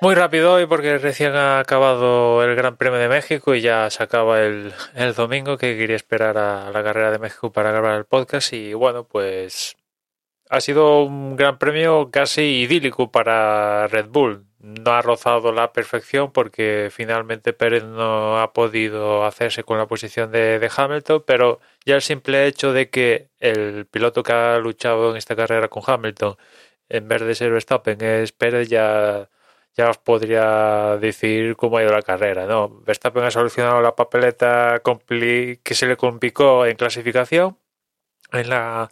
Muy rápido hoy porque recién ha acabado el Gran Premio de México y ya se acaba el, el domingo que quería esperar a la carrera de México para grabar el podcast y bueno pues ha sido un Gran Premio casi idílico para Red Bull. No ha rozado la perfección porque finalmente Pérez no ha podido hacerse con la posición de, de Hamilton, pero ya el simple hecho de que el piloto que ha luchado en esta carrera con Hamilton en vez de ser Verstappen es Pérez ya ya os podría decir cómo ha ido la carrera, ¿no? Verstappen ha solucionado la papeleta que se le complicó en clasificación, en la,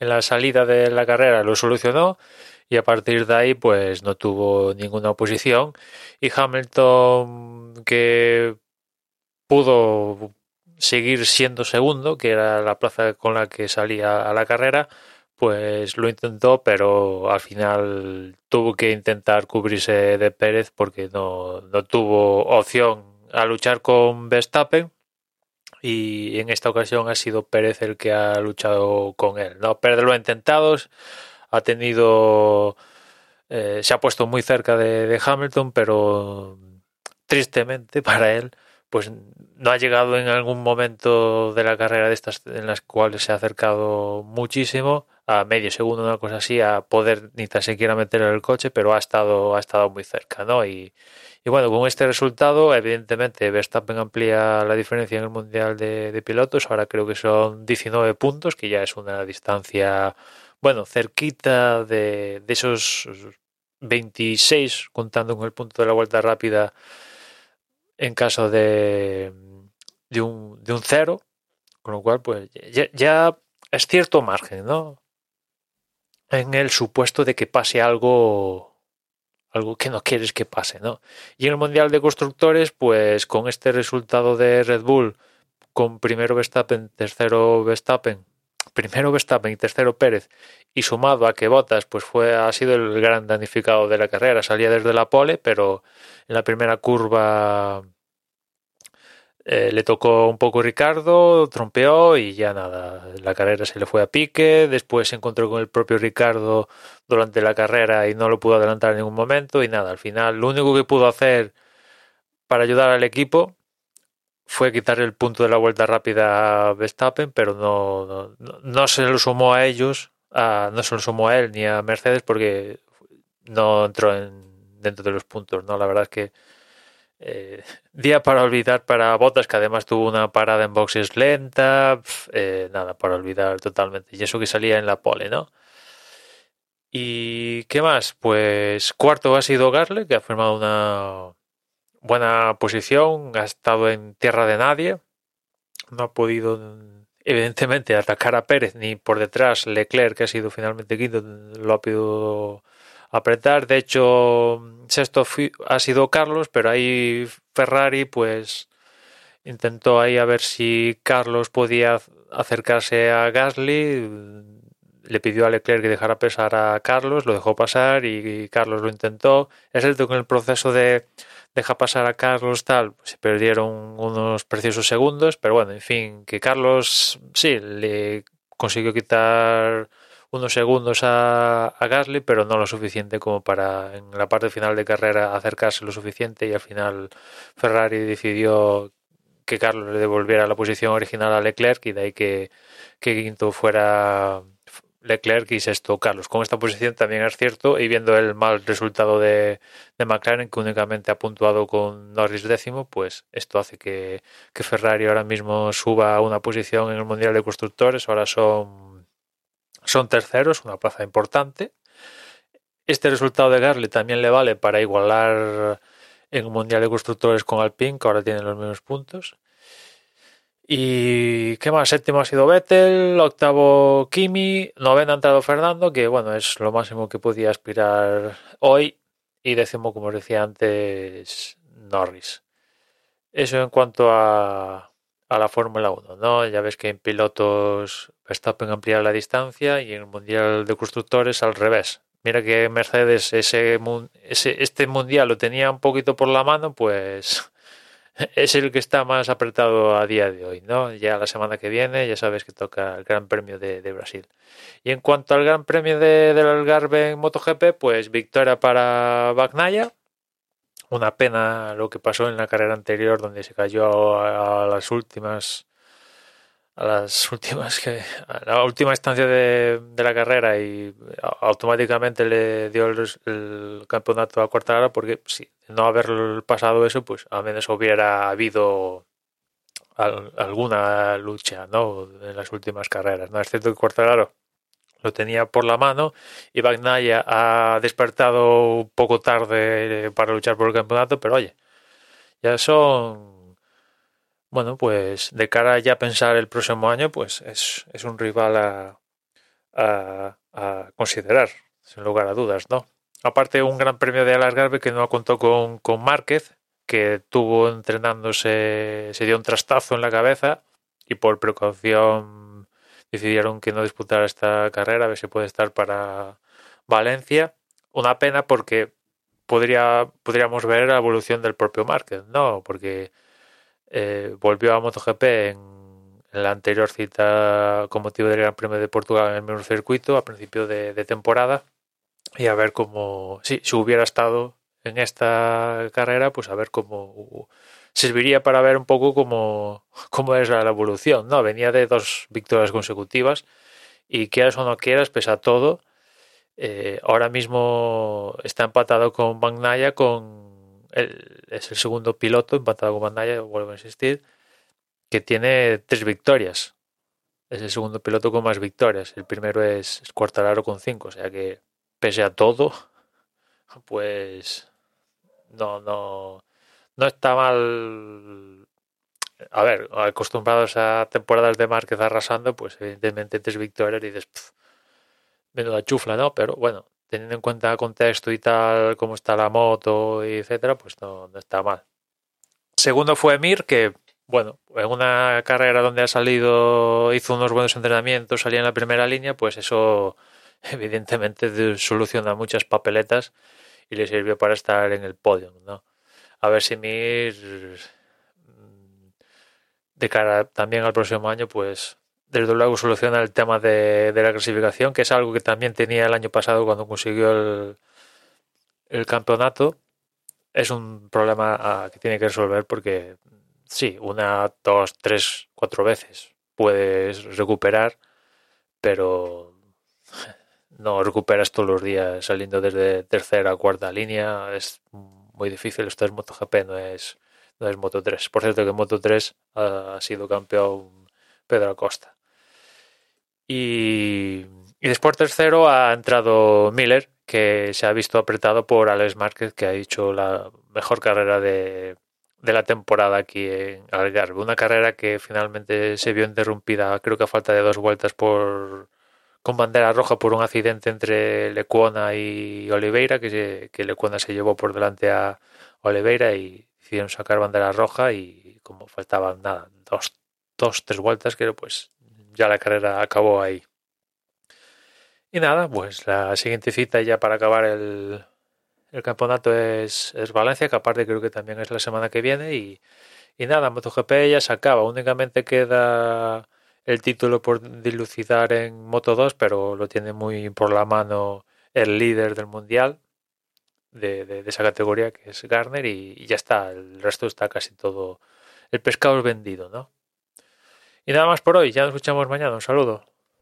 en la salida de la carrera lo solucionó y a partir de ahí pues no tuvo ninguna oposición y Hamilton que pudo seguir siendo segundo, que era la plaza con la que salía a la carrera, pues lo intentó, pero al final tuvo que intentar cubrirse de Pérez porque no, no tuvo opción a luchar con Verstappen y en esta ocasión ha sido Pérez el que ha luchado con él. No, Pérez lo ha intentado, ha tenido, eh, se ha puesto muy cerca de, de Hamilton, pero tristemente para él pues no ha llegado en algún momento de la carrera de estas en las cuales se ha acercado muchísimo a medio segundo una cosa así a poder ni tan siquiera meter en el coche pero ha estado ha estado muy cerca no y, y bueno con este resultado evidentemente Verstappen amplía la diferencia en el mundial de, de, pilotos. Ahora creo que son 19 puntos que ya es una distancia bueno cerquita de, de esos 26 contando con el punto de la vuelta rápida en caso de, de, un, de un cero, con lo cual pues ya, ya, es cierto margen, ¿no? En el supuesto de que pase algo algo que no quieres que pase, ¿no? Y en el Mundial de Constructores, pues con este resultado de Red Bull, con primero Verstappen, tercero Verstappen, primero Verstappen y tercero Pérez, y sumado a que Bottas pues fue ha sido el gran danificado de la carrera, salía desde la pole, pero en la primera curva eh, le tocó un poco Ricardo, trompeó y ya nada, la carrera se le fue a pique, después se encontró con el propio Ricardo durante la carrera y no lo pudo adelantar en ningún momento y nada, al final lo único que pudo hacer para ayudar al equipo fue quitar el punto de la vuelta rápida a Verstappen, pero no, no, no se lo sumó a ellos, a, no se lo sumó a él ni a Mercedes porque no entró en, dentro de los puntos, ¿no? La verdad es que eh, día para olvidar para Botas, que además tuvo una parada en boxes lenta, eh, nada, para olvidar totalmente. Y eso que salía en la pole, ¿no? ¿Y qué más? Pues cuarto ha sido Garle, que ha formado una buena posición, ha estado en tierra de nadie, no ha podido evidentemente atacar a Pérez ni por detrás Leclerc, que ha sido finalmente quinto, lo ha podido apretar. De hecho, sexto ha sido Carlos, pero ahí Ferrari pues intentó ahí a ver si Carlos podía acercarse a Gasly. Le pidió a Leclerc que dejara pasar a Carlos, lo dejó pasar y Carlos lo intentó. Es cierto que en el proceso de deja pasar a Carlos tal, se perdieron unos preciosos segundos, pero bueno, en fin, que Carlos sí le consiguió quitar unos segundos a, a, Gasly, pero no lo suficiente como para en la parte final de carrera acercarse lo suficiente y al final Ferrari decidió que Carlos le devolviera la posición original a Leclerc y de ahí que, que quinto fuera Leclerc y sexto Carlos. Con esta posición también es cierto y viendo el mal resultado de, de McLaren que únicamente ha puntuado con Norris décimo, pues esto hace que, que Ferrari ahora mismo suba a una posición en el Mundial de Constructores, ahora son son terceros, una plaza importante. Este resultado de Garly también le vale para igualar en un Mundial de Constructores con Alpine, que ahora tienen los mismos puntos. Y qué más, séptimo ha sido Vettel, octavo Kimi, noveno ha entrado Fernando, que bueno, es lo máximo que podía aspirar hoy, y décimo, como os decía antes, Norris. Eso en cuanto a, a la Fórmula 1, ¿no? Ya ves que en pilotos Verstappen amplía la distancia y en el Mundial de Constructores al revés. Mira que Mercedes ese, ese, este Mundial lo tenía un poquito por la mano, pues es el que está más apretado a día de hoy, ¿no? Ya la semana que viene ya sabes que toca el Gran Premio de, de Brasil. Y en cuanto al Gran Premio de, del Algarve en MotoGP, pues victoria para Bagnaia, una pena lo que pasó en la carrera anterior donde se cayó a, las últimas a las últimas que a la última estancia de, la carrera y automáticamente le dio el, campeonato a Cuartararo porque si no haber pasado eso pues al menos hubiera habido alguna lucha no en las últimas carreras no es cierto que Cuartararo lo tenía por la mano y Bagnaya ha despertado un poco tarde para luchar por el campeonato, pero oye, ya son, bueno, pues de cara ya a pensar el próximo año, pues es, es un rival a, considerar, sin lugar a dudas, ¿no? Aparte, un gran premio de Alasgarbe que no contó con, con Márquez, que tuvo entrenándose, se dio un trastazo en la cabeza y por precaución decidieron que no disputara esta carrera, a ver si puede estar para Valencia. Una pena porque podría, podríamos ver la evolución del propio Márquez, ¿no? Porque eh, volvió a MotoGP en, la anterior cita con motivo del Gran Premio de Portugal en el mismo circuito a principio de, temporada y a ver cómo, sí, si hubiera estado en esta carrera, pues a ver cómo serviría para ver un poco cómo, cómo es la evolución, ¿no? Venía de dos victorias consecutivas y quieras o no quieras, pese a todo, eh, ahora mismo está empatado con Magnaya, con es el segundo piloto empatado con Magnaya, vuelvo a insistir, que tiene tres victorias. Es el segundo piloto con más victorias. El primero es, es con cinco, o sea que pese a todo, pues no, no, no está mal. A ver, acostumbrados a temporadas de Márquez arrasando, pues evidentemente tres victorias y dices, menuda chufla, ¿no? Pero bueno, teniendo en cuenta el contexto y tal, cómo está la moto, y etcétera, pues no, no está mal. Segundo fue Mir, que, bueno, en una carrera donde ha salido, hizo unos buenos entrenamientos, salía en la primera línea, pues eso evidentemente soluciona muchas papeletas y le sirvió para estar en el podio, ¿no? A ver si Mir mm, de cara también al próximo año, pues desde luego soluciona el tema de, la clasificación, que es algo que también tenía el año pasado cuando consiguió el, el campeonato. Es un problema que tiene que resolver porque sí, una, dos, tres, cuatro veces puedes recuperar, pero no recuperas todos los días saliendo desde tercera o cuarta línea. Es muy difícil. Esto es MotoGP, no es, no es Moto 3. Por cierto que en Moto 3 ha, sido campeón Pedro Acosta. Y, y, después tercero ha entrado Miller, que se ha visto apretado por Alex Márquez, que ha hecho la mejor carrera de, de la temporada aquí en Algarve. Una carrera que finalmente se vio interrumpida, creo que a falta de dos vueltas por con bandera roja por un accidente entre Lecuona y Oliveira, que, se, que Lecuona se llevó por delante a Oliveira y decidieron sacar bandera roja y como faltaban nada, dos, dos tres vueltas, que pues ya la carrera acabó ahí. Y nada, pues la siguiente cita ya para acabar el, el campeonato es, es, Valencia, que aparte creo que también es la semana que viene. Y, y nada, MotoGP ya se acaba. Únicamente queda el título por dilucidar en Moto 2, pero lo tiene muy por la mano el líder del mundial de, esa categoría, que es Garner, y, ya está. El resto está casi todo. El pescado es vendido, ¿no? Y nada más por hoy. Ya nos escuchamos mañana. Un saludo.